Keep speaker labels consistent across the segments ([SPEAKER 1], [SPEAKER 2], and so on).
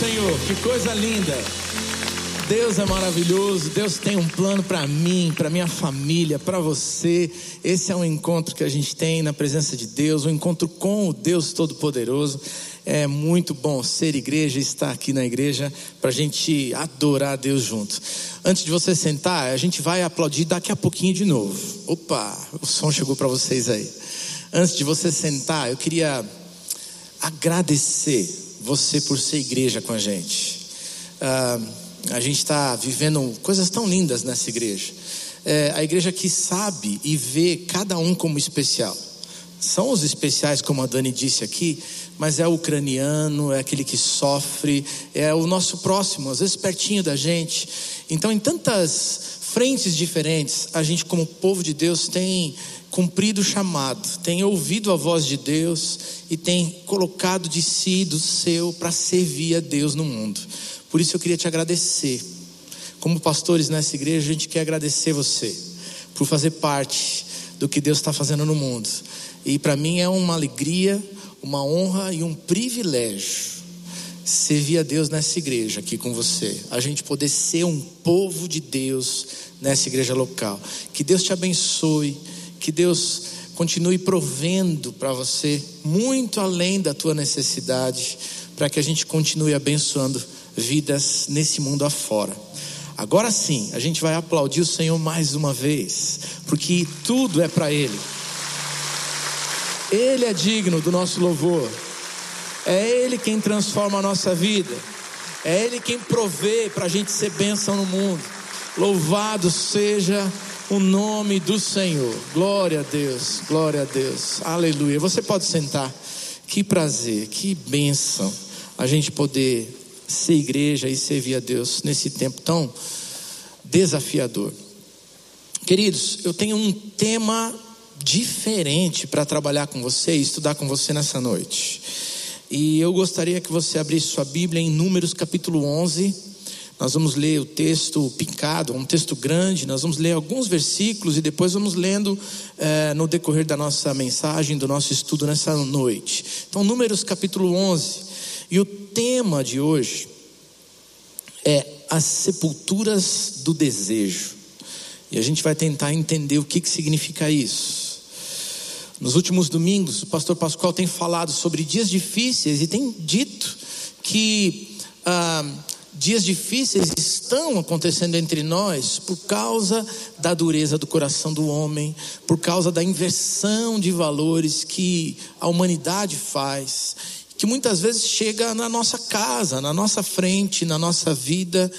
[SPEAKER 1] Senhor, que coisa linda. Deus é maravilhoso, Deus tem um plano para mim, para minha família, para você. Esse é um encontro que a gente tem na presença de Deus, um encontro com o Deus Todo-Poderoso. É muito bom ser igreja e estar aqui na igreja para a gente adorar a Deus junto. Antes de você sentar, a gente vai aplaudir daqui a pouquinho de novo. Opa, o som chegou para vocês aí. Antes de você sentar, eu queria agradecer você por ser igreja com a gente. Uh, a gente está vivendo coisas tão lindas nessa igreja. É, a igreja que sabe e vê cada um como especial. São os especiais, como a Dani disse aqui, mas é o ucraniano, é aquele que sofre, é o nosso próximo, às vezes pertinho da gente. Então, em tantas frentes diferentes, a gente, como povo de Deus, tem cumprido o chamado, tem ouvido a voz de Deus e tem colocado de si, do seu, para servir a Deus no mundo. Por isso eu queria te agradecer. Como pastores nessa igreja, a gente quer agradecer você por fazer parte do que Deus está fazendo no mundo. E para mim é uma alegria, uma honra e um privilégio servir a Deus nessa igreja aqui com você. A gente poder ser um povo de Deus nessa igreja local. Que Deus te abençoe, que Deus continue provendo para você muito além da tua necessidade, para que a gente continue abençoando vidas nesse mundo afora. Agora sim, a gente vai aplaudir o Senhor mais uma vez, porque tudo é para Ele. Ele é digno do nosso louvor. É Ele quem transforma a nossa vida. É Ele quem provê para a gente ser bênção no mundo. Louvado seja o nome do Senhor. Glória a Deus, glória a Deus. Aleluia. Você pode sentar. Que prazer, que bênção a gente poder ser igreja e servir a Deus nesse tempo tão desafiador. Queridos, eu tenho um tema diferente para trabalhar com você e estudar com você nessa noite. E eu gostaria que você abrisse sua Bíblia em Números capítulo 11. Nós vamos ler o texto picado, um texto grande. Nós vamos ler alguns versículos e depois vamos lendo eh, no decorrer da nossa mensagem, do nosso estudo nessa noite. Então, Números capítulo 11. E o tema de hoje é as sepulturas do desejo. E a gente vai tentar entender o que, que significa isso. Nos últimos domingos, o pastor Pascoal tem falado sobre dias difíceis e tem dito que ah, dias difíceis estão acontecendo entre nós por causa da dureza do coração do homem, por causa da inversão de valores que a humanidade faz que muitas vezes chega na nossa casa, na nossa frente, na nossa vida,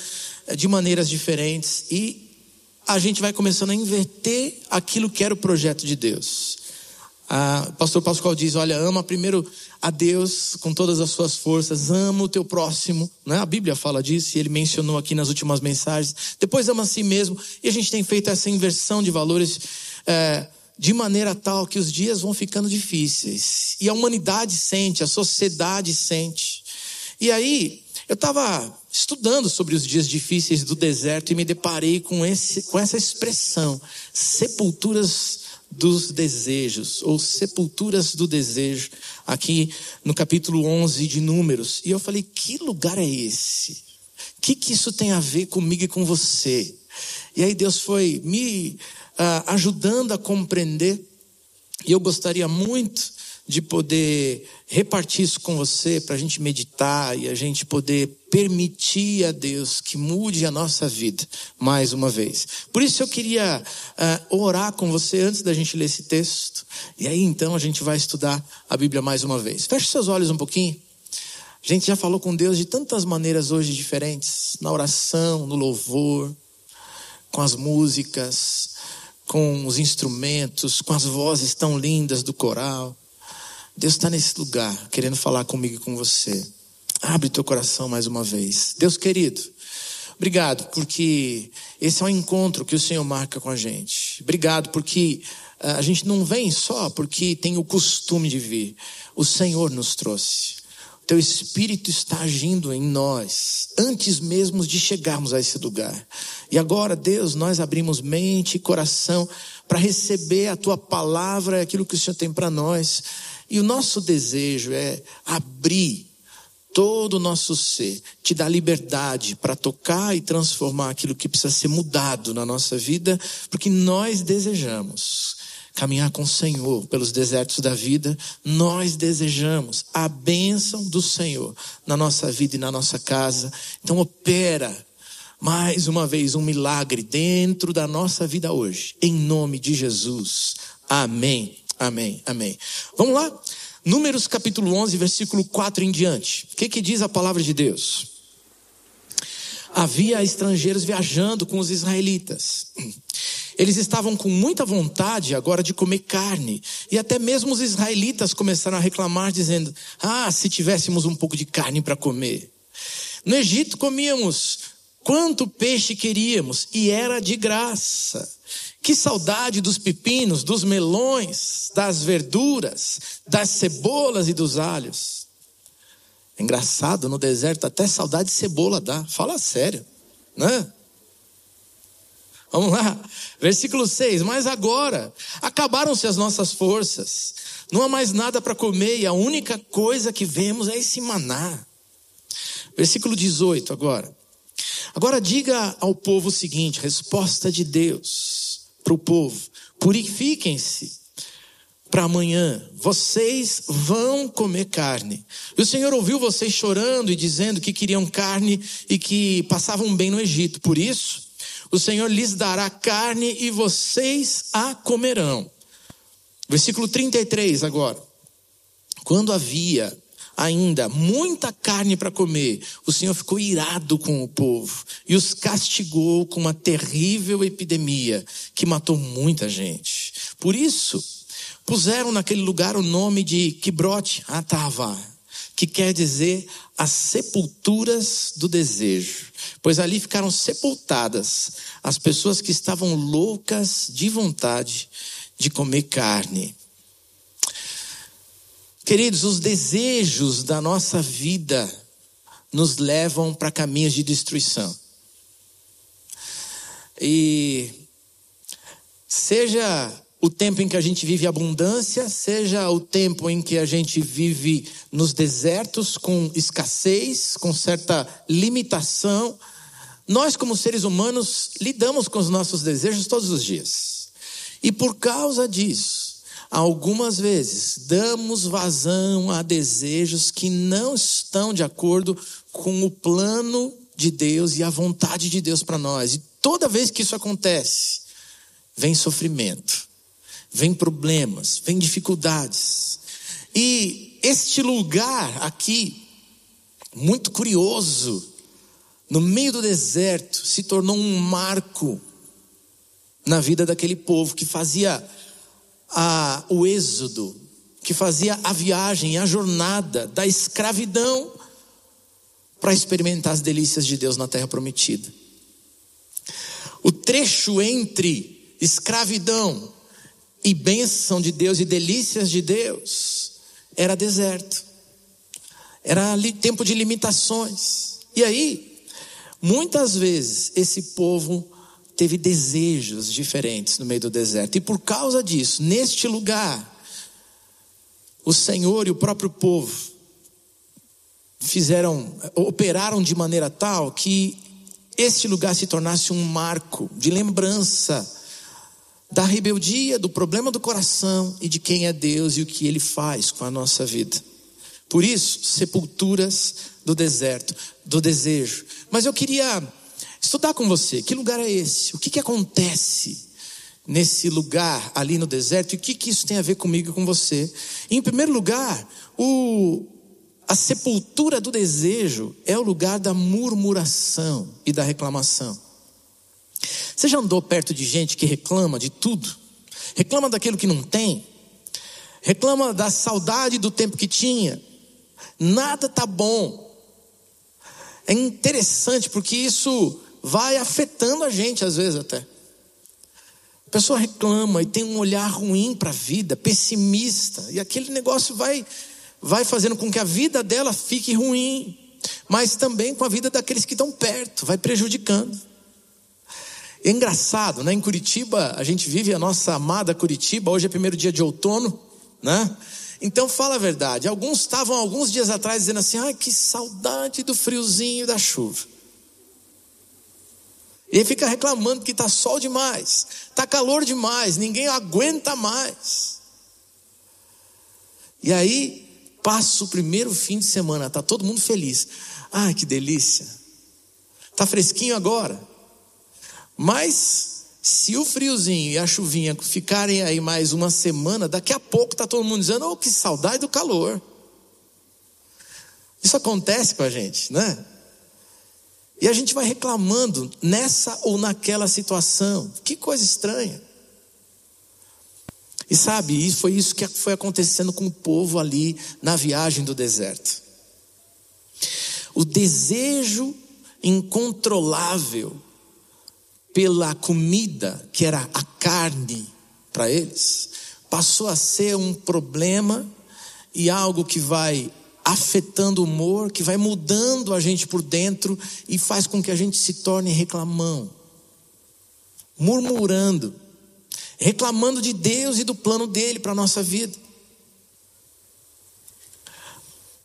[SPEAKER 1] eh, de maneiras diferentes, e a gente vai começando a inverter aquilo que era o projeto de Deus. O pastor Pascoal diz: Olha, ama primeiro a Deus com todas as suas forças, ama o teu próximo, né? a Bíblia fala disso, e ele mencionou aqui nas últimas mensagens. Depois ama a si mesmo, e a gente tem feito essa inversão de valores. É, de maneira tal que os dias vão ficando difíceis. E a humanidade sente, a sociedade sente. E aí, eu estava estudando sobre os dias difíceis do deserto e me deparei com, esse, com essa expressão: sepulturas dos desejos, ou sepulturas do desejo, aqui no capítulo 11 de Números. E eu falei: que lugar é esse? O que, que isso tem a ver comigo e com você? E aí Deus foi me ah, ajudando a compreender. E eu gostaria muito de poder repartir isso com você, para a gente meditar e a gente poder permitir a Deus que mude a nossa vida mais uma vez. Por isso eu queria uh, orar com você antes da gente ler esse texto, e aí então a gente vai estudar a Bíblia mais uma vez. Feche seus olhos um pouquinho. A gente já falou com Deus de tantas maneiras hoje diferentes, na oração, no louvor, com as músicas, com os instrumentos, com as vozes tão lindas do coral. Deus está nesse lugar, querendo falar comigo e com você. Abre teu coração mais uma vez. Deus querido, obrigado porque esse é um encontro que o Senhor marca com a gente. Obrigado porque ah, a gente não vem só porque tem o costume de vir. O Senhor nos trouxe. Teu Espírito está agindo em nós antes mesmo de chegarmos a esse lugar. E agora, Deus, nós abrimos mente e coração para receber a tua palavra, aquilo que o Senhor tem para nós. E o nosso desejo é abrir todo o nosso ser, te dá liberdade para tocar e transformar aquilo que precisa ser mudado na nossa vida, porque nós desejamos caminhar com o Senhor pelos desertos da vida, nós desejamos a bênção do Senhor na nossa vida e na nossa casa. Então, opera mais uma vez um milagre dentro da nossa vida hoje, em nome de Jesus. Amém, amém, amém. Vamos lá? Números capítulo 11, versículo 4 em diante. O que, que diz a palavra de Deus? Havia estrangeiros viajando com os israelitas. Eles estavam com muita vontade agora de comer carne. E até mesmo os israelitas começaram a reclamar, dizendo: Ah, se tivéssemos um pouco de carne para comer. No Egito comíamos quanto peixe queríamos e era de graça. Que saudade dos pepinos, dos melões, das verduras, das cebolas e dos alhos. É engraçado, no deserto até saudade de cebola dá. Fala sério, né? Vamos lá, versículo 6. Mas agora acabaram-se as nossas forças, não há mais nada para comer e a única coisa que vemos é esse maná. Versículo 18 agora. Agora diga ao povo o seguinte: resposta de Deus para o povo: purifiquem-se para amanhã, vocês vão comer carne. E o Senhor ouviu vocês chorando e dizendo que queriam carne e que passavam bem no Egito. Por isso, o Senhor lhes dará carne e vocês a comerão. Versículo 33 agora. Quando havia ainda muita carne para comer, o Senhor ficou irado com o povo e os castigou com uma terrível epidemia que matou muita gente. Por isso, puseram naquele lugar o nome de Kibrote Atava, que quer dizer as sepulturas do desejo, pois ali ficaram sepultadas as pessoas que estavam loucas de vontade de comer carne. Queridos, os desejos da nossa vida nos levam para caminhos de destruição. E seja o tempo em que a gente vive abundância, seja o tempo em que a gente vive nos desertos com escassez, com certa limitação, nós, como seres humanos, lidamos com os nossos desejos todos os dias. E por causa disso, Algumas vezes damos vazão a desejos que não estão de acordo com o plano de Deus e a vontade de Deus para nós. E toda vez que isso acontece, vem sofrimento, vem problemas, vem dificuldades. E este lugar aqui, muito curioso, no meio do deserto, se tornou um marco na vida daquele povo que fazia a, o êxodo, que fazia a viagem, a jornada da escravidão para experimentar as delícias de Deus na terra prometida. O trecho entre escravidão e bênção de Deus e delícias de Deus era deserto, era tempo de limitações. E aí, muitas vezes, esse povo teve desejos diferentes no meio do deserto. E por causa disso, neste lugar, o Senhor e o próprio povo fizeram, operaram de maneira tal que este lugar se tornasse um marco de lembrança da rebeldia, do problema do coração e de quem é Deus e o que ele faz com a nossa vida. Por isso, sepulturas do deserto, do desejo. Mas eu queria estudar com você. Que lugar é esse? O que, que acontece nesse lugar ali no deserto? E o que, que isso tem a ver comigo e com você? Em primeiro lugar, o, a sepultura do desejo é o lugar da murmuração e da reclamação. Você já andou perto de gente que reclama de tudo? Reclama daquilo que não tem? Reclama da saudade do tempo que tinha? Nada tá bom. É interessante porque isso vai afetando a gente às vezes até. A pessoa reclama e tem um olhar ruim para a vida, pessimista, e aquele negócio vai vai fazendo com que a vida dela fique ruim, mas também com a vida daqueles que estão perto, vai prejudicando. É engraçado, né? Em Curitiba, a gente vive a nossa amada Curitiba, hoje é primeiro dia de outono, né? Então fala a verdade. Alguns estavam alguns dias atrás dizendo assim: ai, que saudade do friozinho da chuva. E fica reclamando que está sol demais, está calor demais, ninguém aguenta mais. E aí passa o primeiro fim de semana, está todo mundo feliz. Ai, que delícia. Está fresquinho agora. Mas se o friozinho e a chuvinha ficarem aí mais uma semana, daqui a pouco está todo mundo dizendo: Oh, que saudade do calor. Isso acontece com a gente, né? E a gente vai reclamando nessa ou naquela situação. Que coisa estranha. E sabe, isso foi isso que foi acontecendo com o povo ali na viagem do deserto. O desejo incontrolável pela comida, que era a carne para eles, passou a ser um problema e algo que vai afetando o humor, que vai mudando a gente por dentro e faz com que a gente se torne reclamão, murmurando, reclamando de Deus e do plano dele para a nossa vida.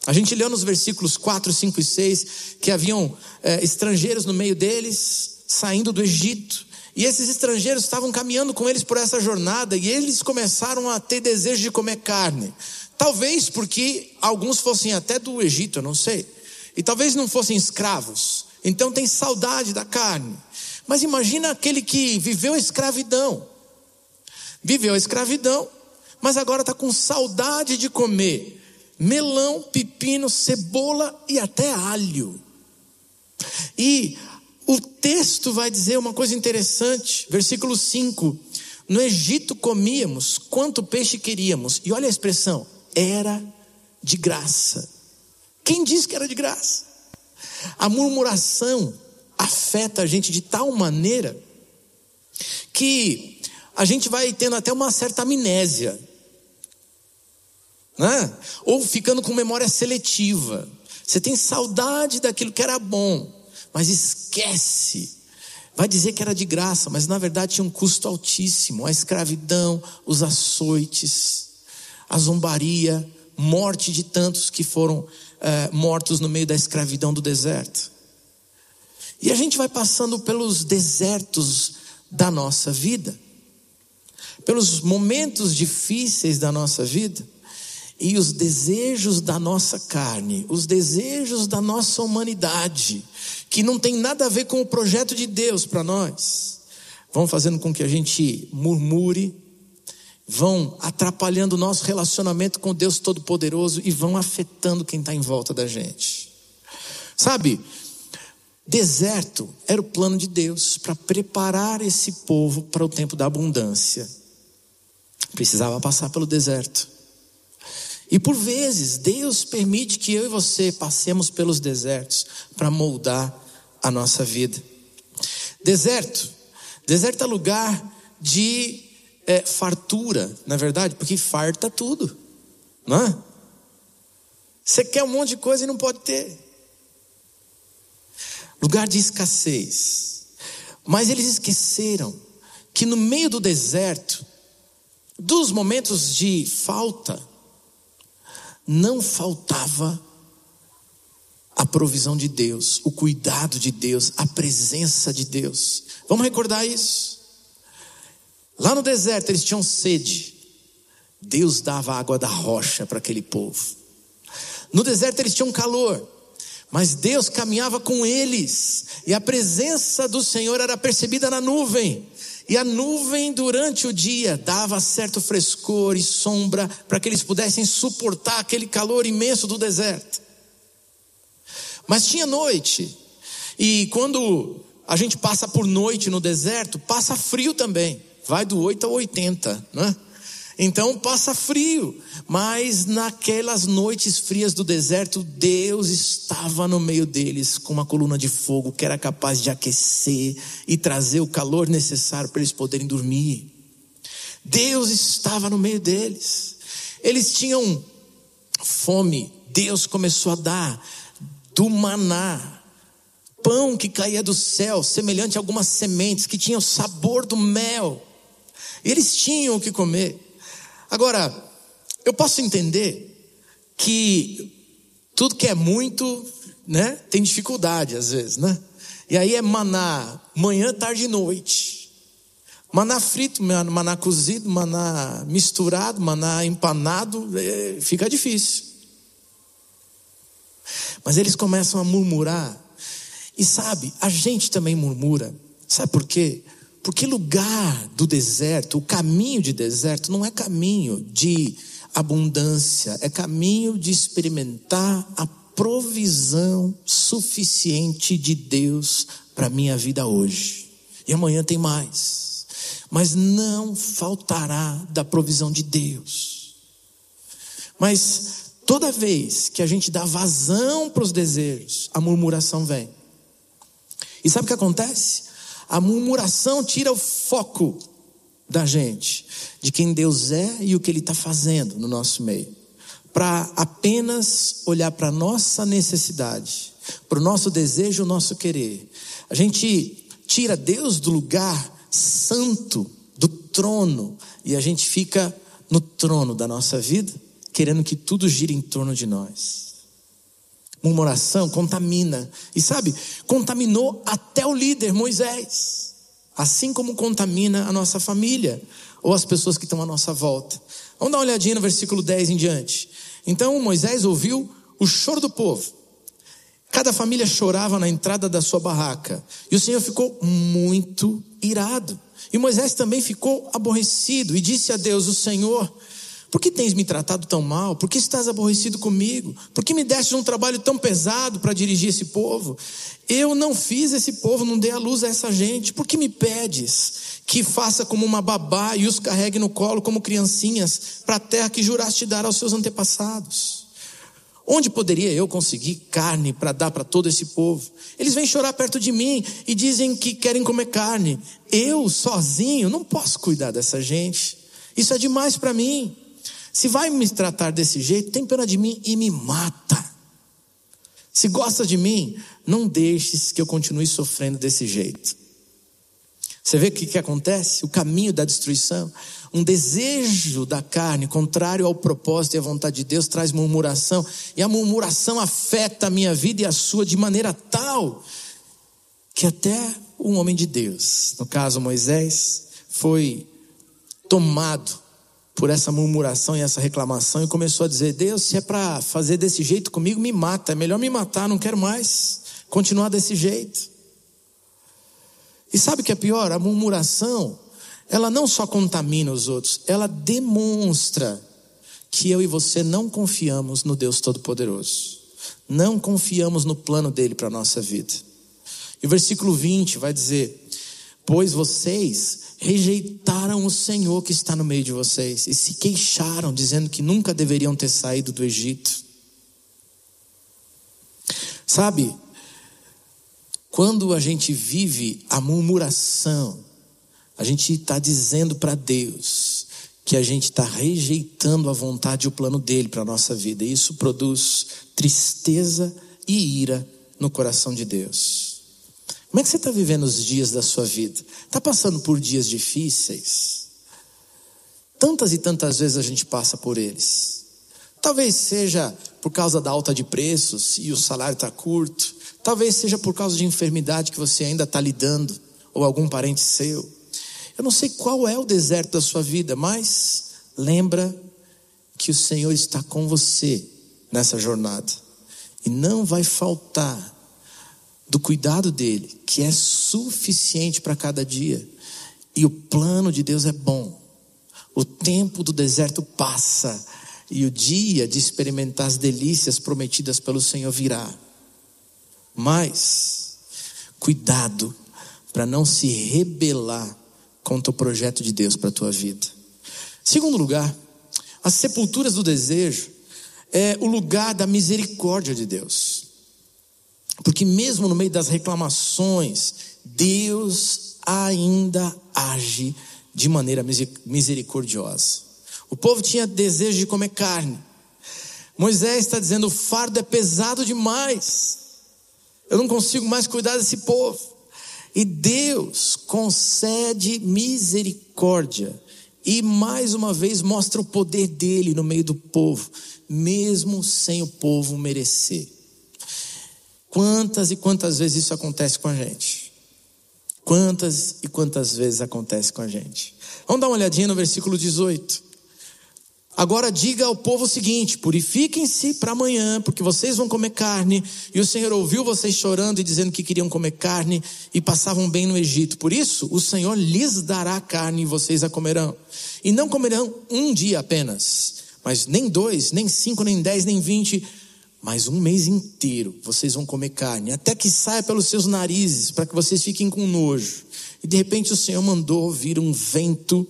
[SPEAKER 1] A gente leu nos versículos 4, 5 e 6 que haviam é, estrangeiros no meio deles, saindo do Egito. E esses estrangeiros estavam caminhando com eles por essa jornada e eles começaram a ter desejo de comer carne. Talvez porque alguns fossem até do Egito, eu não sei. E talvez não fossem escravos. Então tem saudade da carne. Mas imagina aquele que viveu a escravidão. Viveu a escravidão, mas agora está com saudade de comer melão, pepino, cebola e até alho. E o texto vai dizer uma coisa interessante, versículo 5: No Egito comíamos quanto peixe queríamos, e olha a expressão, era de graça. Quem disse que era de graça? A murmuração afeta a gente de tal maneira que a gente vai tendo até uma certa amnésia, né? ou ficando com memória seletiva. Você tem saudade daquilo que era bom, mas esquece. Vai dizer que era de graça, mas na verdade tinha um custo altíssimo: a escravidão, os açoites, a zombaria, morte de tantos que foram é, mortos no meio da escravidão do deserto. E a gente vai passando pelos desertos da nossa vida, pelos momentos difíceis da nossa vida, e os desejos da nossa carne, os desejos da nossa humanidade, que não tem nada a ver com o projeto de Deus para nós, vão fazendo com que a gente murmure, vão atrapalhando o nosso relacionamento com Deus Todo-Poderoso e vão afetando quem está em volta da gente. Sabe, deserto era o plano de Deus para preparar esse povo para o tempo da abundância. Precisava passar pelo deserto. E por vezes, Deus permite que eu e você passemos pelos desertos para moldar a nossa vida. Deserto. Deserto é lugar de é, fartura, na verdade, porque farta tudo, não é? Você quer um monte de coisa e não pode ter. Lugar de escassez. Mas eles esqueceram que no meio do deserto, dos momentos de falta, não faltava a provisão de Deus, o cuidado de Deus, a presença de Deus. Vamos recordar isso? Lá no deserto eles tinham sede. Deus dava água da rocha para aquele povo. No deserto eles tinham calor, mas Deus caminhava com eles, e a presença do Senhor era percebida na nuvem. E a nuvem durante o dia dava certo frescor e sombra para que eles pudessem suportar aquele calor imenso do deserto. Mas tinha noite, e quando a gente passa por noite no deserto, passa frio também, vai do 8 ao 80, né? Então passa frio, mas naquelas noites frias do deserto, Deus estava no meio deles com uma coluna de fogo que era capaz de aquecer e trazer o calor necessário para eles poderem dormir. Deus estava no meio deles. Eles tinham fome, Deus começou a dar do maná, pão que caía do céu, semelhante a algumas sementes que tinham o sabor do mel. Eles tinham o que comer. Agora, eu posso entender que tudo que é muito, né, tem dificuldade às vezes, né? E aí é maná manhã, tarde e noite. Maná frito, maná cozido, maná misturado, maná empanado, é, fica difícil. Mas eles começam a murmurar. E sabe, a gente também murmura. Sabe por quê? Porque lugar do deserto, o caminho de deserto, não é caminho de abundância, é caminho de experimentar a provisão suficiente de Deus para minha vida hoje. E amanhã tem mais. Mas não faltará da provisão de Deus. Mas toda vez que a gente dá vazão para os desejos, a murmuração vem. E sabe o que acontece? A murmuração tira o foco da gente, de quem Deus é e o que Ele está fazendo no nosso meio para apenas olhar para a nossa necessidade, para o nosso desejo, o nosso querer. A gente tira Deus do lugar santo, do trono, e a gente fica no trono da nossa vida, querendo que tudo gire em torno de nós. Murmuração contamina, e sabe, contaminou até o líder Moisés, assim como contamina a nossa família ou as pessoas que estão à nossa volta. Vamos dar uma olhadinha no versículo 10 em diante. Então Moisés ouviu o choro do povo. Cada família chorava na entrada da sua barraca. E o Senhor ficou muito irado. E Moisés também ficou aborrecido e disse a Deus: O Senhor, por que tens me tratado tão mal? Por que estás aborrecido comigo? Por que me deste um trabalho tão pesado para dirigir esse povo? Eu não fiz esse povo, não dei a luz a essa gente. Por que me pedes que faça como uma babá e os carregue no colo como criancinhas para a terra que juraste dar aos seus antepassados. Onde poderia eu conseguir carne para dar para todo esse povo? Eles vêm chorar perto de mim e dizem que querem comer carne. Eu, sozinho, não posso cuidar dessa gente. Isso é demais para mim. Se vai me tratar desse jeito, tem pena de mim e me mata. Se gosta de mim, não deixes que eu continue sofrendo desse jeito. Você vê o que, que acontece? O caminho da destruição. Um desejo da carne, contrário ao propósito e à vontade de Deus, traz murmuração. E a murmuração afeta a minha vida e a sua de maneira tal que até um homem de Deus, no caso Moisés, foi tomado por essa murmuração e essa reclamação e começou a dizer: Deus, se é para fazer desse jeito comigo, me mata. É melhor me matar, não quero mais continuar desse jeito. E sabe o que é pior? A murmuração, ela não só contamina os outros, ela demonstra que eu e você não confiamos no Deus Todo-Poderoso. Não confiamos no plano dele para a nossa vida. E o versículo 20 vai dizer: Pois vocês rejeitaram o Senhor que está no meio de vocês e se queixaram, dizendo que nunca deveriam ter saído do Egito. Sabe, quando a gente vive a murmuração, a gente está dizendo para Deus que a gente está rejeitando a vontade e o plano dele para a nossa vida. E isso produz tristeza e ira no coração de Deus. Como é que você está vivendo os dias da sua vida? Está passando por dias difíceis? Tantas e tantas vezes a gente passa por eles. Talvez seja por causa da alta de preços e o salário está curto. Talvez seja por causa de enfermidade que você ainda está lidando, ou algum parente seu. Eu não sei qual é o deserto da sua vida, mas lembra que o Senhor está com você nessa jornada. E não vai faltar do cuidado dele, que é suficiente para cada dia. E o plano de Deus é bom. O tempo do deserto passa e o dia de experimentar as delícias prometidas pelo Senhor virá. Mas, cuidado para não se rebelar contra o projeto de Deus para a tua vida. Segundo lugar, as sepulturas do desejo é o lugar da misericórdia de Deus. Porque mesmo no meio das reclamações, Deus ainda age de maneira misericordiosa. O povo tinha desejo de comer carne. Moisés está dizendo: o fardo é pesado demais. Eu não consigo mais cuidar desse povo. E Deus concede misericórdia e mais uma vez mostra o poder dele no meio do povo, mesmo sem o povo merecer. Quantas e quantas vezes isso acontece com a gente? Quantas e quantas vezes acontece com a gente? Vamos dar uma olhadinha no versículo 18. Agora diga ao povo o seguinte: purifiquem-se para amanhã, porque vocês vão comer carne. E o Senhor ouviu vocês chorando e dizendo que queriam comer carne e passavam bem no Egito. Por isso, o Senhor lhes dará carne e vocês a comerão. E não comerão um dia apenas, mas nem dois, nem cinco, nem dez, nem vinte, mas um mês inteiro vocês vão comer carne, até que saia pelos seus narizes, para que vocês fiquem com nojo. E de repente o Senhor mandou vir um vento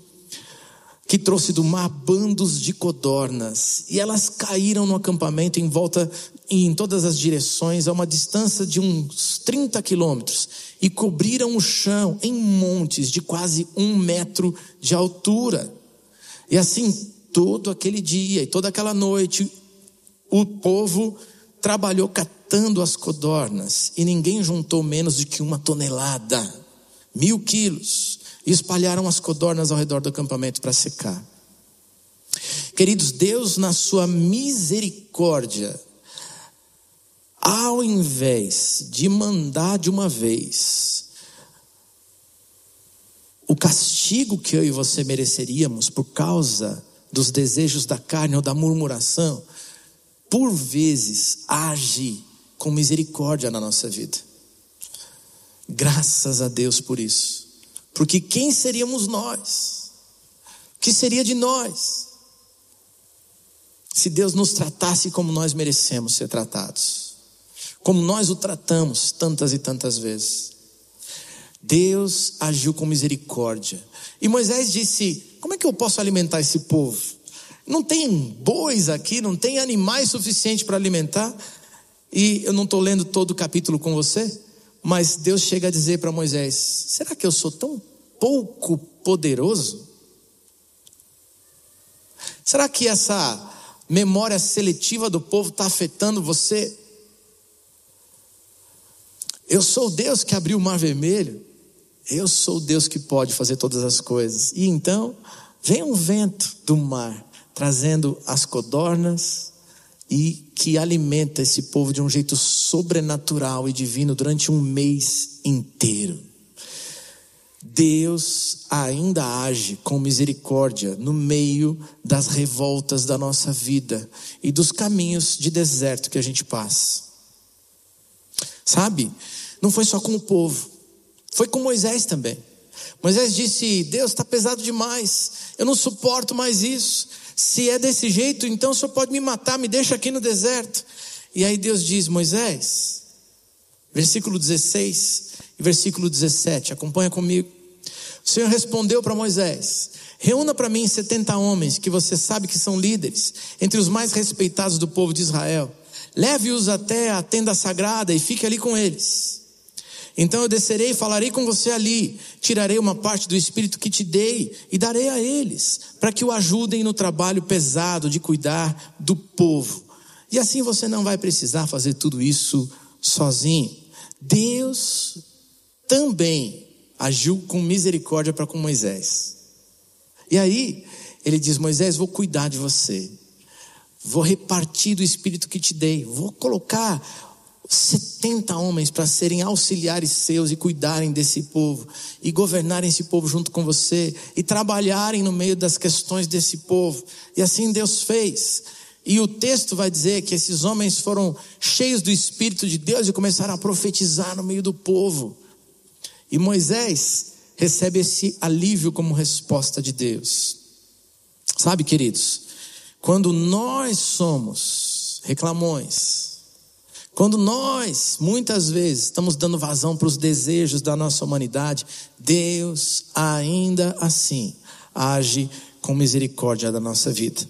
[SPEAKER 1] que trouxe do mar bandos de codornas, e elas caíram no acampamento em volta em todas as direções, a uma distância de uns 30 quilômetros, e cobriram o chão em montes de quase um metro de altura. E assim, todo aquele dia e toda aquela noite, o povo trabalhou catando as codornas, e ninguém juntou menos do que uma tonelada, mil quilos e espalharam as codornas ao redor do acampamento para secar. Queridos, Deus, na sua misericórdia, ao invés de mandar de uma vez o castigo que eu e você mereceríamos por causa dos desejos da carne ou da murmuração, por vezes age com misericórdia na nossa vida. Graças a Deus por isso. Porque quem seríamos nós? O que seria de nós? Se Deus nos tratasse como nós merecemos ser tratados, como nós o tratamos tantas e tantas vezes. Deus agiu com misericórdia. E Moisés disse: Como é que eu posso alimentar esse povo? Não tem bois aqui, não tem animais suficientes para alimentar. E eu não estou lendo todo o capítulo com você, mas Deus chega a dizer para Moisés: será que eu sou tão pouco poderoso? Será que essa memória seletiva do povo está afetando você? Eu sou o Deus que abriu o mar vermelho. Eu sou o Deus que pode fazer todas as coisas. E então, vem um vento do mar, trazendo as codornas, e que alimenta esse povo de um jeito sobrenatural e divino durante um mês inteiro. Deus ainda age com misericórdia no meio das revoltas da nossa vida e dos caminhos de deserto que a gente passa. Sabe? Não foi só com o povo, foi com Moisés também. Moisés disse: Deus está pesado demais, eu não suporto mais isso. Se é desse jeito, então o senhor pode me matar, me deixa aqui no deserto. E aí Deus diz: Moisés, versículo 16 e versículo 17, acompanha comigo. O Senhor respondeu para Moisés: Reúna para mim setenta homens que você sabe que são líderes, entre os mais respeitados do povo de Israel. Leve-os até a tenda sagrada e fique ali com eles. Então eu descerei e falarei com você ali. Tirarei uma parte do espírito que te dei e darei a eles, para que o ajudem no trabalho pesado de cuidar do povo. E assim você não vai precisar fazer tudo isso sozinho. Deus também agiu com misericórdia para com Moisés. E aí, ele diz: Moisés, vou cuidar de você, vou repartir do espírito que te dei, vou colocar 70 homens para serem auxiliares seus e cuidarem desse povo, e governarem esse povo junto com você, e trabalharem no meio das questões desse povo. E assim Deus fez. E o texto vai dizer que esses homens foram cheios do Espírito de Deus e começaram a profetizar no meio do povo. E Moisés recebe esse alívio como resposta de Deus. Sabe, queridos, quando nós somos reclamões, quando nós, muitas vezes, estamos dando vazão para os desejos da nossa humanidade, Deus ainda assim age com misericórdia da nossa vida.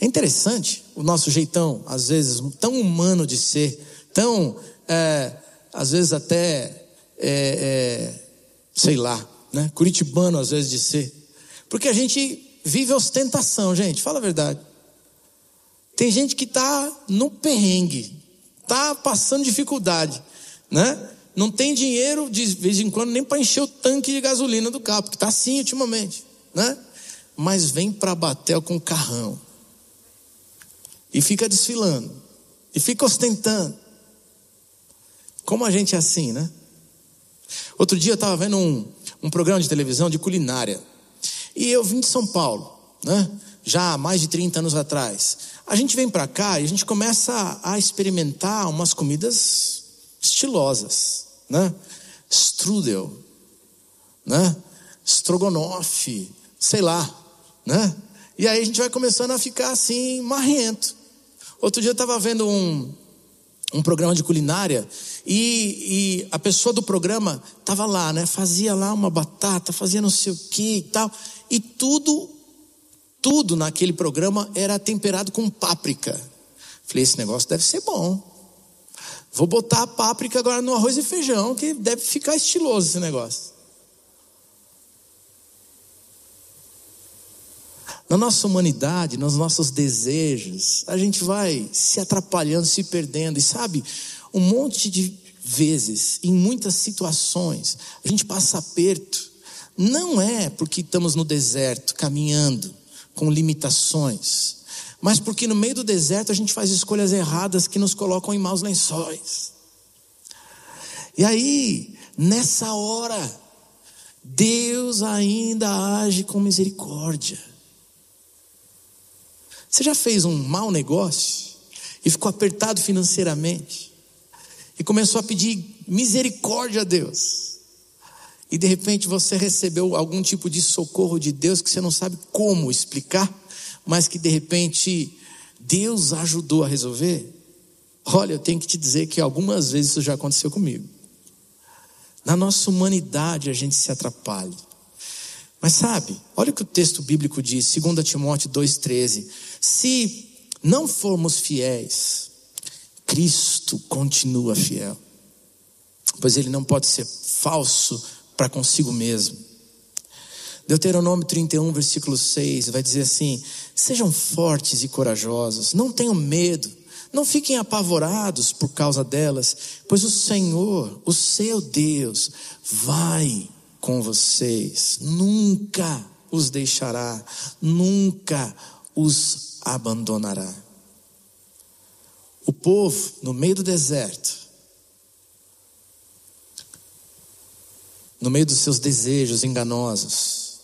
[SPEAKER 1] É interessante o nosso jeitão, às vezes, tão humano de ser, tão, é, às vezes até é, é, sei lá, né? Curitibano às vezes de ser. Porque a gente vive ostentação, gente, fala a verdade. Tem gente que está no perrengue, está passando dificuldade, né? Não tem dinheiro de vez em quando nem para encher o tanque de gasolina do carro, porque está assim ultimamente, né? mas vem para Batel com carrão. E fica desfilando. E fica ostentando. Como a gente é assim, né? Outro dia eu estava vendo um, um programa de televisão de culinária. E eu vim de São Paulo, né? Já há mais de 30 anos atrás. A gente vem para cá e a gente começa a experimentar umas comidas estilosas, né? Strudel, né? Strogonoff, sei lá, né? E aí a gente vai começando a ficar assim, marrento. Outro dia eu estava vendo um, um programa de culinária e, e a pessoa do programa estava lá, né? Fazia lá uma batata, fazia não sei o que e tal. E tudo, tudo naquele programa era temperado com páprica. Falei, esse negócio deve ser bom. Vou botar a páprica agora no arroz e feijão, que deve ficar estiloso esse negócio. Na nossa humanidade, nos nossos desejos, a gente vai se atrapalhando, se perdendo. E sabe, um monte de vezes, em muitas situações, a gente passa aperto. Não é porque estamos no deserto, caminhando, com limitações, mas porque no meio do deserto a gente faz escolhas erradas que nos colocam em maus lençóis. E aí, nessa hora, Deus ainda age com misericórdia. Você já fez um mau negócio e ficou apertado financeiramente e começou a pedir misericórdia a Deus? E de repente você recebeu algum tipo de socorro de Deus que você não sabe como explicar, mas que de repente Deus ajudou a resolver? Olha, eu tenho que te dizer que algumas vezes isso já aconteceu comigo. Na nossa humanidade a gente se atrapalha. Mas sabe, olha o que o texto bíblico diz, 2 Timóteo 2,13. Se não formos fiéis, Cristo continua fiel, pois ele não pode ser falso para consigo mesmo. Deuteronômio 31, versículo 6 vai dizer assim: Sejam fortes e corajosos, não tenham medo, não fiquem apavorados por causa delas, pois o Senhor, o seu Deus, vai com vocês, nunca os deixará, nunca os abandonará. O povo, no meio do deserto, no meio dos seus desejos enganosos,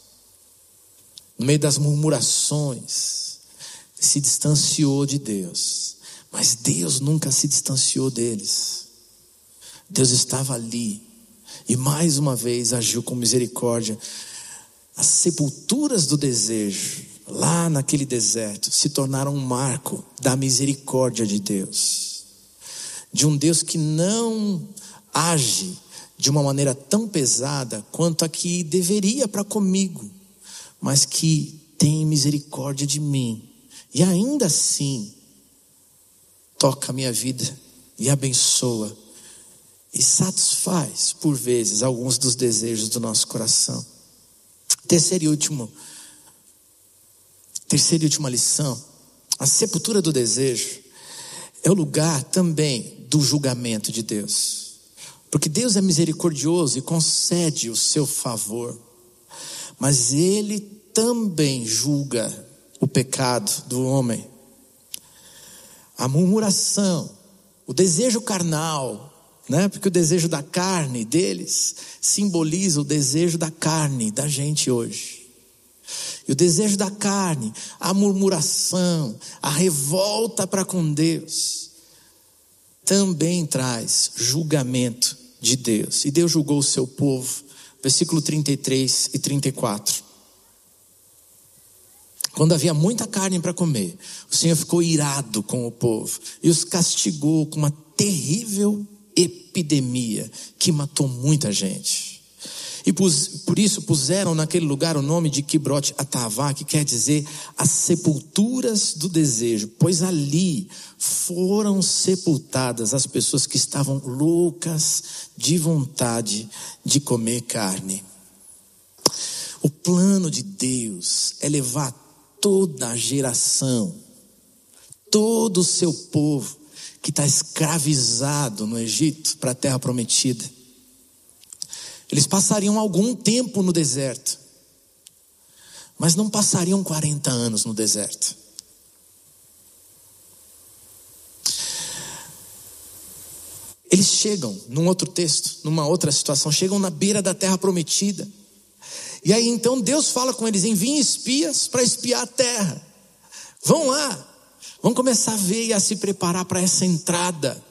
[SPEAKER 1] no meio das murmurações, se distanciou de Deus, mas Deus nunca se distanciou deles. Deus estava ali, e mais uma vez agiu com misericórdia. As sepulturas do desejo, lá naquele deserto, se tornaram um marco da misericórdia de Deus. De um Deus que não age de uma maneira tão pesada quanto a que deveria para comigo, mas que tem misericórdia de mim. E ainda assim, toca a minha vida e abençoa e satisfaz, por vezes, alguns dos desejos do nosso coração. Terceiro e último, terceira e última lição: a sepultura do desejo é o lugar também do julgamento de Deus. Porque Deus é misericordioso e concede o seu favor, mas Ele também julga o pecado do homem. A murmuração, o desejo carnal, né? Porque o desejo da carne deles simboliza o desejo da carne da gente hoje. E o desejo da carne, a murmuração, a revolta para com Deus, também traz julgamento de Deus. E Deus julgou o seu povo. Versículo 33 e 34. Quando havia muita carne para comer, o Senhor ficou irado com o povo e os castigou com uma terrível epidemia que matou muita gente. E por isso puseram naquele lugar o nome de Kibrot Atavá, que quer dizer as sepulturas do desejo, pois ali foram sepultadas as pessoas que estavam loucas de vontade de comer carne. O plano de Deus é levar toda a geração, todo o seu povo, que está escravizado no Egito para a terra prometida. Eles passariam algum tempo no deserto, mas não passariam 40 anos no deserto. Eles chegam, num outro texto, numa outra situação, chegam na beira da terra prometida. E aí então Deus fala com eles: enviem espias para espiar a terra. Vão lá, vão começar a ver e a se preparar para essa entrada.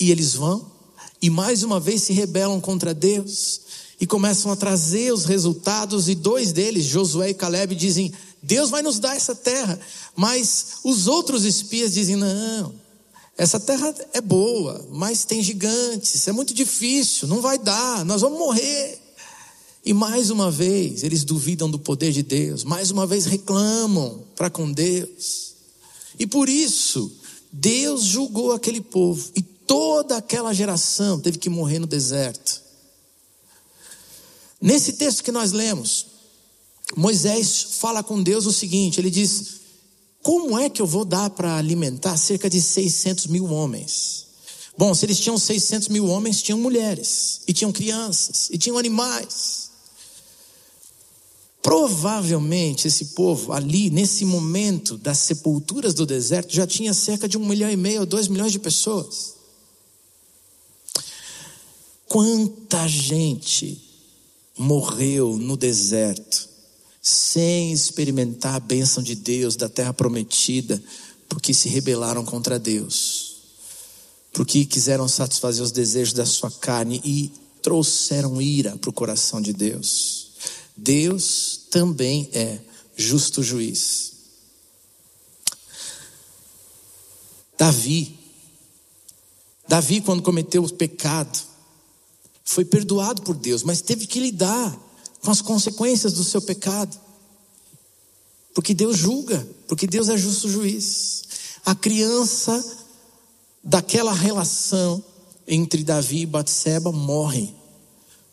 [SPEAKER 1] E eles vão, e mais uma vez se rebelam contra Deus, e começam a trazer os resultados, e dois deles, Josué e Caleb, dizem: Deus vai nos dar essa terra. Mas os outros espias dizem: não, essa terra é boa, mas tem gigantes, é muito difícil, não vai dar, nós vamos morrer. E mais uma vez eles duvidam do poder de Deus, mais uma vez reclamam para com Deus. E por isso, Deus julgou aquele povo e toda aquela geração teve que morrer no deserto. Nesse texto que nós lemos, Moisés fala com Deus o seguinte: ele diz: como é que eu vou dar para alimentar cerca de 600 mil homens? Bom, se eles tinham 600 mil homens, tinham mulheres, e tinham crianças, e tinham animais. Provavelmente esse povo ali, nesse momento das sepulturas do deserto, já tinha cerca de um milhão e meio ou dois milhões de pessoas. Quanta gente morreu no deserto sem experimentar a bênção de Deus, da terra prometida, porque se rebelaram contra Deus, porque quiseram satisfazer os desejos da sua carne e trouxeram ira para o coração de Deus. Deus também é justo juiz. Davi, Davi, quando cometeu o pecado, foi perdoado por Deus, mas teve que lidar com as consequências do seu pecado. Porque Deus julga, porque Deus é justo juiz. A criança daquela relação entre Davi e Batseba morre,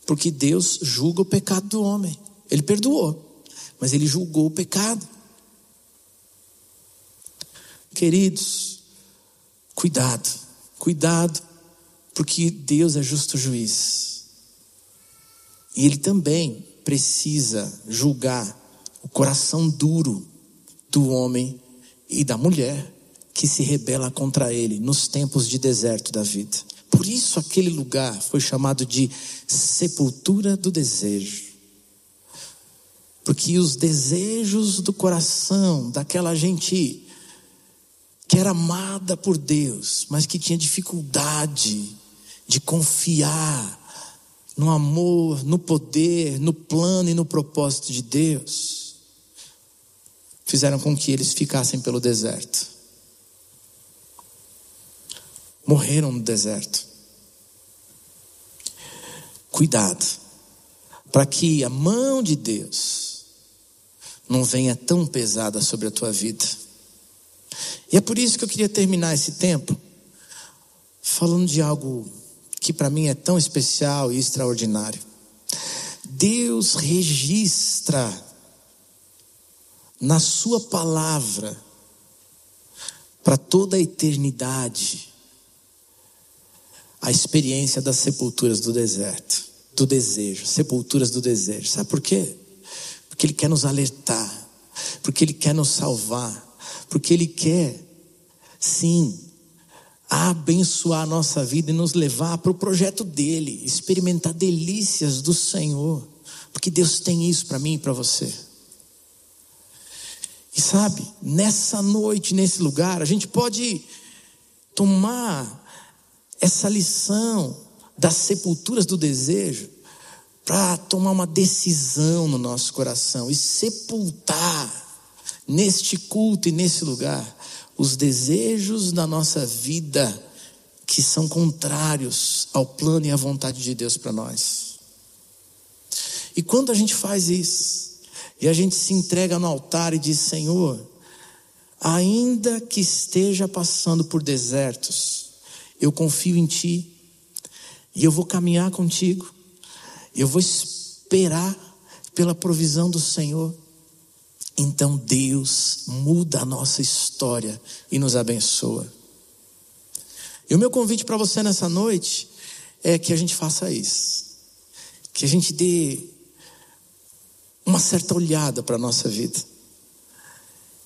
[SPEAKER 1] porque Deus julga o pecado do homem. Ele perdoou, mas ele julgou o pecado. Queridos, cuidado, cuidado, porque Deus é justo juiz. E ele também precisa julgar o coração duro do homem e da mulher que se rebela contra ele nos tempos de deserto da vida. Por isso aquele lugar foi chamado de sepultura do desejo. Porque os desejos do coração daquela gente que era amada por Deus, mas que tinha dificuldade de confiar no amor, no poder, no plano e no propósito de Deus, fizeram com que eles ficassem pelo deserto. Morreram no deserto. Cuidado, para que a mão de Deus não venha tão pesada sobre a tua vida. E é por isso que eu queria terminar esse tempo falando de algo que para mim é tão especial e extraordinário. Deus registra na Sua palavra para toda a eternidade a experiência das sepulturas do deserto, do desejo, sepulturas do desejo. Sabe por quê? Porque Ele quer nos alertar, porque Ele quer nos salvar, porque Ele quer, sim, a abençoar a nossa vida e nos levar para o projeto dele, experimentar delícias do Senhor, porque Deus tem isso para mim e para você. E sabe, nessa noite, nesse lugar, a gente pode tomar essa lição das sepulturas do desejo para tomar uma decisão no nosso coração e sepultar neste culto e nesse lugar os desejos da nossa vida que são contrários ao plano e à vontade de Deus para nós. E quando a gente faz isso, e a gente se entrega no altar e diz: Senhor, ainda que esteja passando por desertos, eu confio em Ti, e eu vou caminhar contigo, eu vou esperar pela provisão do Senhor. Então Deus muda a nossa história e nos abençoa. E o meu convite para você nessa noite é que a gente faça isso. Que a gente dê uma certa olhada para a nossa vida.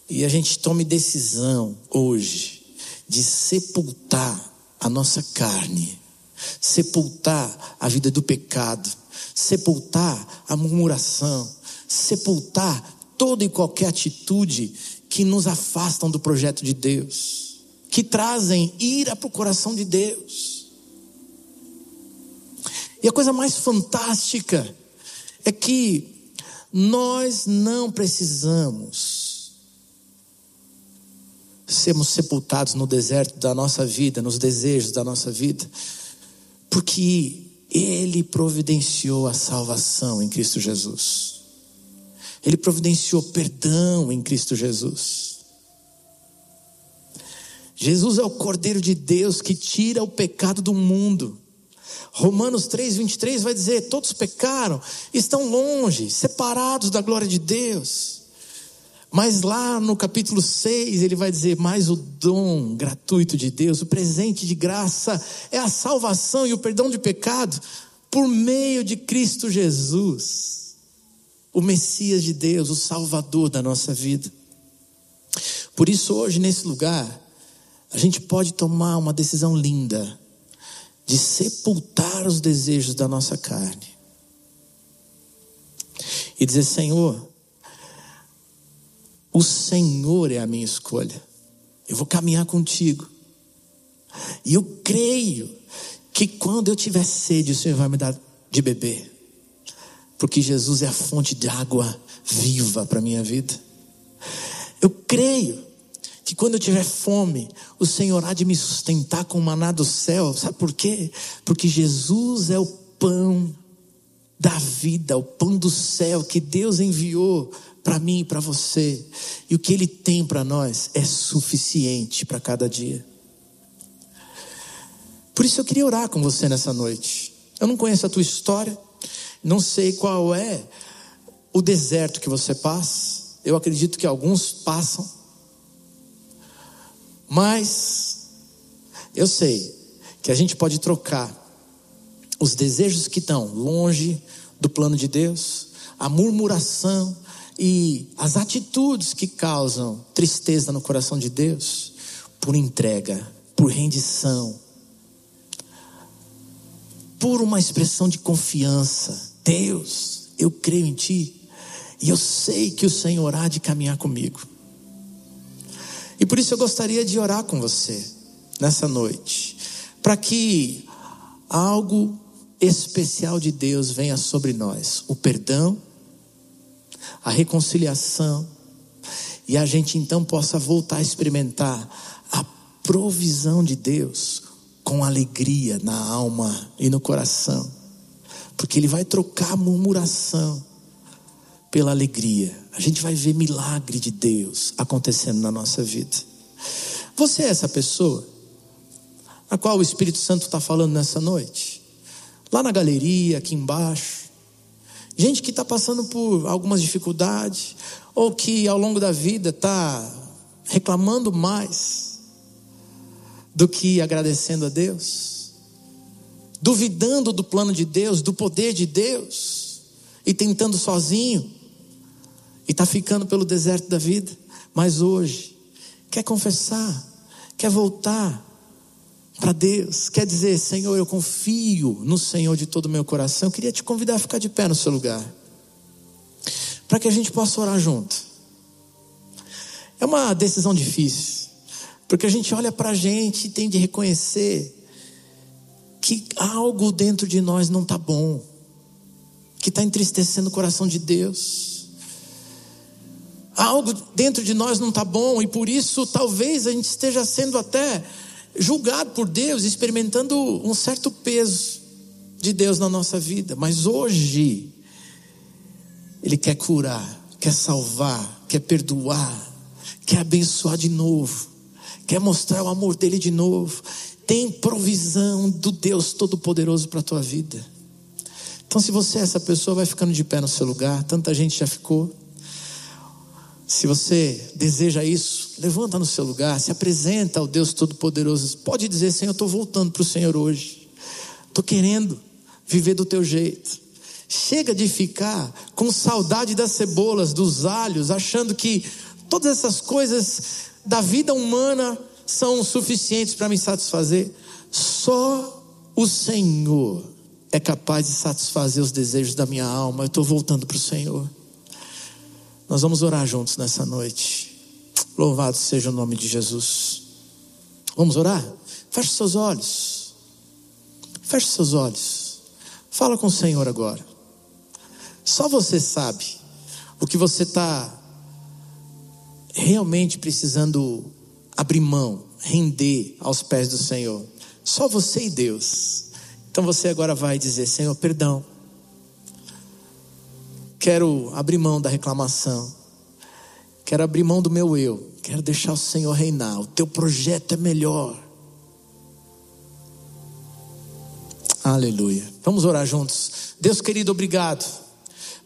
[SPEAKER 1] E a gente tome decisão hoje de sepultar a nossa carne, sepultar a vida do pecado, sepultar a murmuração, sepultar toda e qualquer atitude que nos afastam do projeto de Deus, que trazem ira para o coração de Deus. E a coisa mais fantástica é que nós não precisamos sermos sepultados no deserto da nossa vida, nos desejos da nossa vida, porque Ele providenciou a salvação em Cristo Jesus. Ele providenciou perdão em Cristo Jesus. Jesus é o Cordeiro de Deus que tira o pecado do mundo. Romanos 3, 23 vai dizer: todos pecaram, estão longe, separados da glória de Deus. Mas lá no capítulo 6 ele vai dizer: Mas o dom gratuito de Deus, o presente de graça, é a salvação e o perdão de pecado por meio de Cristo Jesus, o Messias de Deus, o Salvador da nossa vida. Por isso, hoje, nesse lugar, a gente pode tomar uma decisão linda de sepultar os desejos da nossa carne. E dizer: Senhor, o Senhor é a minha escolha, eu vou caminhar contigo, e eu creio que quando eu tiver sede, o Senhor vai me dar de beber, porque Jesus é a fonte de água viva para a minha vida. Eu creio que quando eu tiver fome, o Senhor há de me sustentar com o maná do céu. Sabe por quê? Porque Jesus é o pão da vida, o pão do céu que Deus enviou para mim e para você. E o que Ele tem para nós é suficiente para cada dia. Por isso eu queria orar com você nessa noite. Eu não conheço a tua história, não sei qual é o deserto que você passa. Eu acredito que alguns passam. Mas eu sei que a gente pode trocar os desejos que estão longe do plano de Deus, a murmuração e as atitudes que causam tristeza no coração de Deus, por entrega, por rendição, por uma expressão de confiança. Deus, eu creio em Ti e eu sei que o Senhor há de caminhar comigo. E por isso eu gostaria de orar com você nessa noite, para que algo especial de Deus venha sobre nós o perdão, a reconciliação, e a gente então possa voltar a experimentar a provisão de Deus com alegria na alma e no coração, porque Ele vai trocar a murmuração pela alegria. A gente vai ver milagre de Deus acontecendo na nossa vida. Você é essa pessoa a qual o Espírito Santo está falando nessa noite? Lá na galeria, aqui embaixo. Gente que está passando por algumas dificuldades, ou que ao longo da vida está reclamando mais do que agradecendo a Deus, duvidando do plano de Deus, do poder de Deus, e tentando sozinho e está ficando pelo deserto da vida, mas hoje quer confessar, quer voltar para Deus, quer dizer, Senhor, eu confio no Senhor de todo o meu coração. Eu queria te convidar a ficar de pé no seu lugar, para que a gente possa orar junto. É uma decisão difícil, porque a gente olha para a gente e tem de reconhecer que algo dentro de nós não está bom, que está entristecendo o coração de Deus algo dentro de nós não está bom e por isso talvez a gente esteja sendo até julgado por Deus, experimentando um certo peso de Deus na nossa vida. Mas hoje, Ele quer curar, quer salvar, quer perdoar, quer abençoar de novo, quer mostrar o amor dele de novo. Tem provisão do Deus Todo-Poderoso para a tua vida. Então, se você é essa pessoa, vai ficando de pé no seu lugar. Tanta gente já ficou. Se você deseja isso, levanta no seu lugar, se apresenta ao Deus Todo-Poderoso. Pode dizer, Senhor, eu estou voltando para o Senhor hoje. Estou querendo viver do teu jeito. Chega de ficar com saudade das cebolas, dos alhos, achando que todas essas coisas da vida humana são suficientes para me satisfazer. Só o Senhor é capaz de satisfazer os desejos da minha alma. Eu estou voltando para o Senhor. Nós vamos orar juntos nessa noite. Louvado seja o nome de Jesus. Vamos orar? Feche seus olhos. Feche seus olhos. Fala com o Senhor agora. Só você sabe o que você está realmente precisando abrir mão, render aos pés do Senhor. Só você e Deus. Então você agora vai dizer: Senhor, perdão. Quero abrir mão da reclamação. Quero abrir mão do meu eu. Quero deixar o Senhor reinar. O teu projeto é melhor. Aleluia. Vamos orar juntos. Deus querido, obrigado.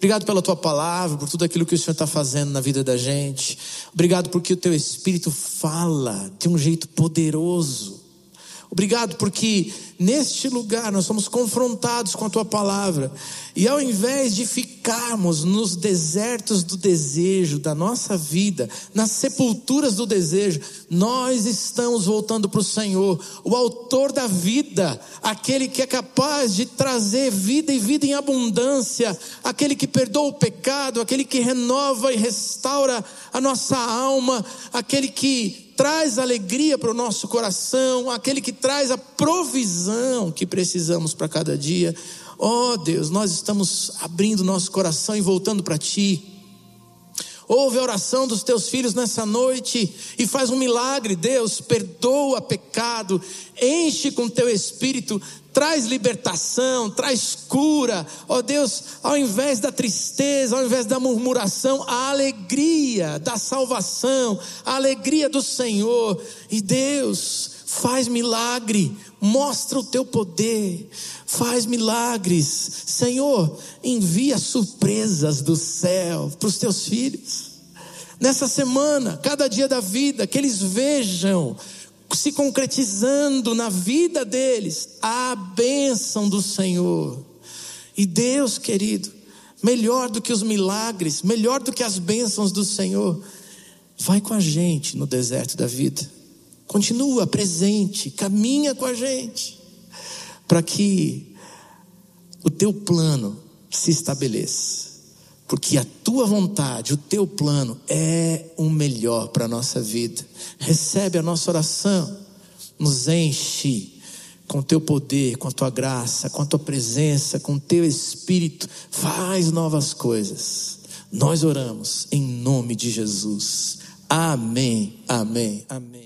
[SPEAKER 1] Obrigado pela tua palavra, por tudo aquilo que o Senhor está fazendo na vida da gente. Obrigado porque o teu Espírito fala de um jeito poderoso. Obrigado porque neste lugar nós somos confrontados com a tua palavra. E ao invés de ficarmos nos desertos do desejo da nossa vida, nas sepulturas do desejo, nós estamos voltando para o Senhor, o autor da vida, aquele que é capaz de trazer vida e vida em abundância, aquele que perdoa o pecado, aquele que renova e restaura a nossa alma, aquele que traz alegria para o nosso coração, aquele que traz a provisão que precisamos para cada dia. Oh Deus, nós estamos abrindo nosso coração e voltando para Ti. Ouve a oração dos teus filhos nessa noite e faz um milagre, Deus. Perdoa pecado, enche com teu espírito, traz libertação, traz cura. Ó oh Deus, ao invés da tristeza, ao invés da murmuração, a alegria da salvação, a alegria do Senhor. E Deus, faz milagre, mostra o teu poder, faz milagres. Senhor, envia surpresas do céu para os teus filhos. Nessa semana, cada dia da vida, que eles vejam se concretizando na vida deles a bênção do Senhor. E Deus, querido, melhor do que os milagres, melhor do que as bênçãos do Senhor, vai com a gente no deserto da vida. Continua presente, caminha com a gente, para que o teu plano se estabeleça porque a tua vontade, o teu plano é o melhor para a nossa vida. Recebe a nossa oração, nos enche com o teu poder, com a tua graça, com a tua presença, com o teu espírito, faz novas coisas. Nós oramos em nome de Jesus. Amém, amém, amém.